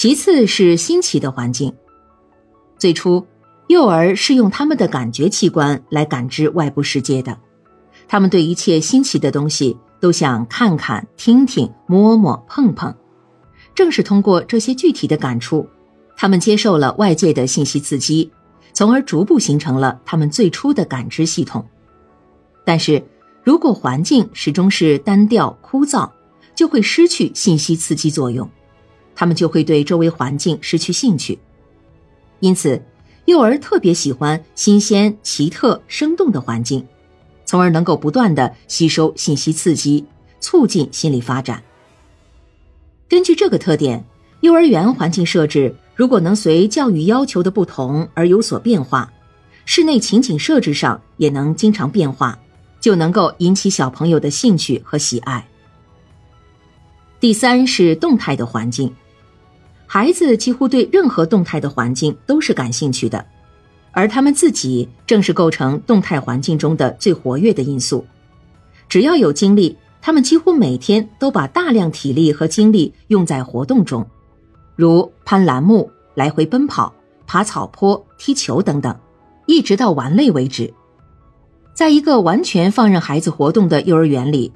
其次是新奇的环境。最初，幼儿是用他们的感觉器官来感知外部世界的，他们对一切新奇的东西都想看看、听听、摸摸、碰碰。正是通过这些具体的感触，他们接受了外界的信息刺激，从而逐步形成了他们最初的感知系统。但是，如果环境始终是单调枯燥，就会失去信息刺激作用，他们就会对周围环境失去兴趣。因此，幼儿特别喜欢新鲜、奇特、生动的环境，从而能够不断的吸收信息刺激，促进心理发展。根据这个特点，幼儿园环境设置如果能随教育要求的不同而有所变化，室内情景设置上也能经常变化，就能够引起小朋友的兴趣和喜爱。第三是动态的环境，孩子几乎对任何动态的环境都是感兴趣的，而他们自己正是构成动态环境中的最活跃的因素。只要有精力，他们几乎每天都把大量体力和精力用在活动中，如攀栏木、来回奔跑、爬草坡、踢球等等，一直到玩累为止。在一个完全放任孩子活动的幼儿园里。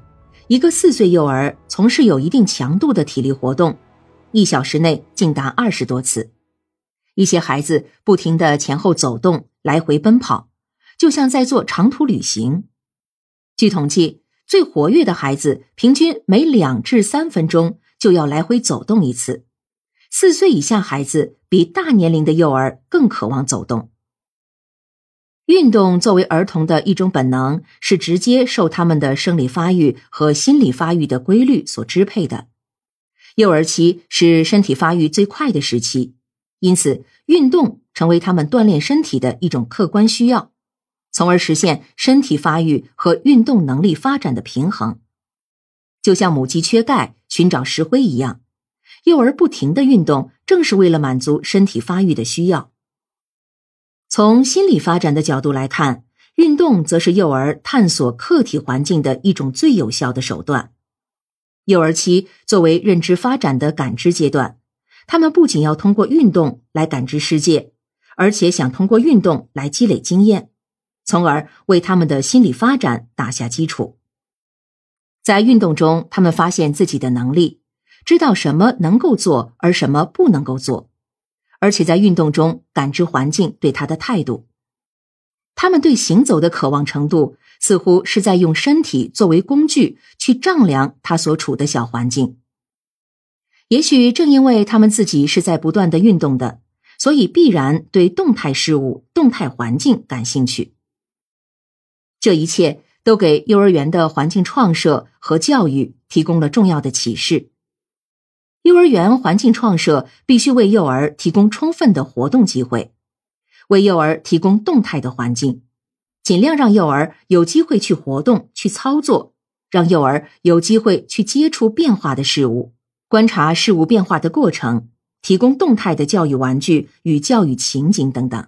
一个四岁幼儿从事有一定强度的体力活动，一小时内竟达二十多次。一些孩子不停的前后走动、来回奔跑，就像在做长途旅行。据统计，最活跃的孩子平均每两至三分钟就要来回走动一次。四岁以下孩子比大年龄的幼儿更渴望走动。运动作为儿童的一种本能，是直接受他们的生理发育和心理发育的规律所支配的。幼儿期是身体发育最快的时期，因此运动成为他们锻炼身体的一种客观需要，从而实现身体发育和运动能力发展的平衡。就像母鸡缺钙寻找石灰一样，幼儿不停的运动，正是为了满足身体发育的需要。从心理发展的角度来看，运动则是幼儿探索客体环境的一种最有效的手段。幼儿期作为认知发展的感知阶段，他们不仅要通过运动来感知世界，而且想通过运动来积累经验，从而为他们的心理发展打下基础。在运动中，他们发现自己的能力，知道什么能够做，而什么不能够做。而且在运动中感知环境对他的态度，他们对行走的渴望程度，似乎是在用身体作为工具去丈量他所处的小环境。也许正因为他们自己是在不断的运动的，所以必然对动态事物、动态环境感兴趣。这一切都给幼儿园的环境创设和教育提供了重要的启示。幼儿园环境创设必须为幼儿提供充分的活动机会，为幼儿提供动态的环境，尽量让幼儿有机会去活动、去操作，让幼儿有机会去接触变化的事物，观察事物变化的过程，提供动态的教育玩具与教育情景等等。